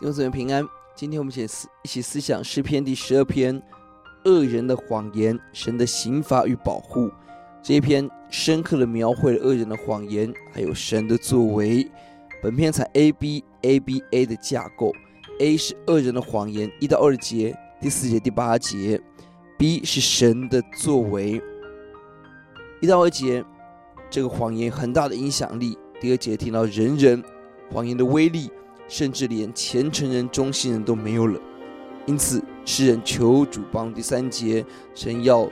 弟兄姊妹平安。今天我们一起思一起思想诗篇第十二篇，恶人的谎言，神的刑罚与保护。这一篇深刻的描绘了恶人的谎言，还有神的作为。本篇采 A B A B A 的架构，A 是恶人的谎言，一到二节，第四节、第八节；B 是神的作为，一到二节，这个谎言很大的影响力。第二节听到人人谎言的威力。甚至连虔诚人、忠心人都没有了，因此诗人求主帮。第三节，神要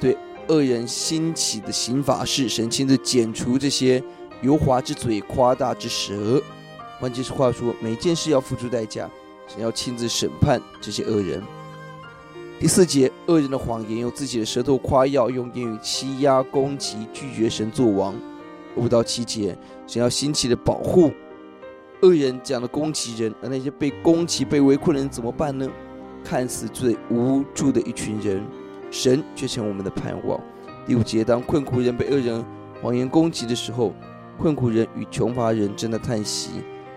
对恶人兴起的刑罚是神亲自剪除这些油滑之嘴、夸大之舌。换句话说，每件事要付出代价，神要亲自审判这些恶人。第四节，恶人的谎言用自己的舌头夸耀，用言语欺压、攻击、拒绝神作王。五到七节，神要兴起的保护。恶人这样的攻击人，而那些被攻击、被围困的人怎么办呢？看似最无助的一群人，神却成我们的盼望。第五节，当困苦人被恶人谎言攻击的时候，困苦人与穷乏人正在叹息，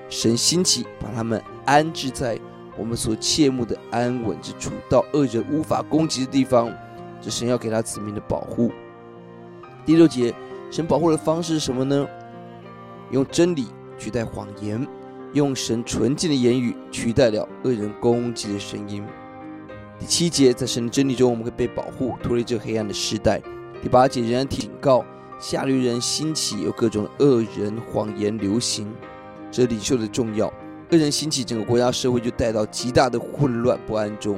神兴起，把他们安置在我们所切慕的安稳之处，到恶人无法攻击的地方，这神要给他子民的保护。第六节，神保护的方式是什么呢？用真理。取代谎言，用神纯净的言语取代了恶人攻击的声音。第七节，在神的真理中，我们会被保护，脱离这黑暗的时代。第八节，仍然警告下流人兴起，有各种恶人谎言流行，这领袖的重要。恶人兴起，整个国家社会就带到极大的混乱不安中。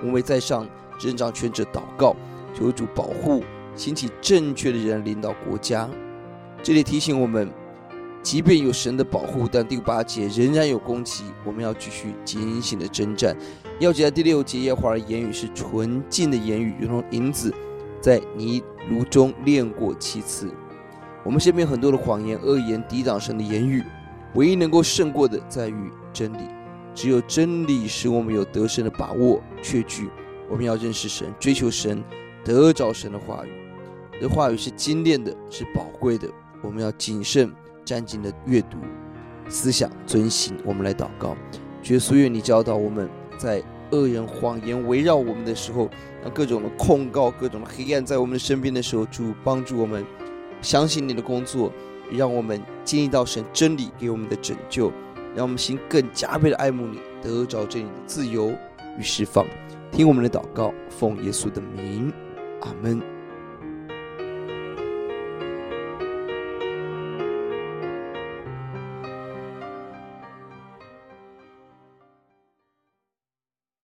我们为在上执掌权者祷告，求主保护，兴起正确的人领导国家。这里提醒我们。即便有神的保护，但第八节仍然有攻击，我们要继续警醒的征战。要记得第六节，耶和华的言语是纯净的言语，如同银子在泥炉中炼过七次。我们身边很多的谎言、恶言抵挡神的言语，唯一能够胜过的在于真理。只有真理使我们有得胜的把握、确据。我们要认识神，追求神，得着神的话语。这话语是精炼的，是宝贵的。我们要谨慎。战兢的阅读、思想、遵行，我们来祷告。耶稣，愿你教导我们在恶人谎言围绕我们的时候，让各种的控告、各种的黑暗在我们的身边的时候，主帮助我们相信你的工作，让我们经历到神真理给我们的拯救，让我们心更加倍的爱慕你，得着这里的自由与释放。听我们的祷告，奉耶稣的名，阿门。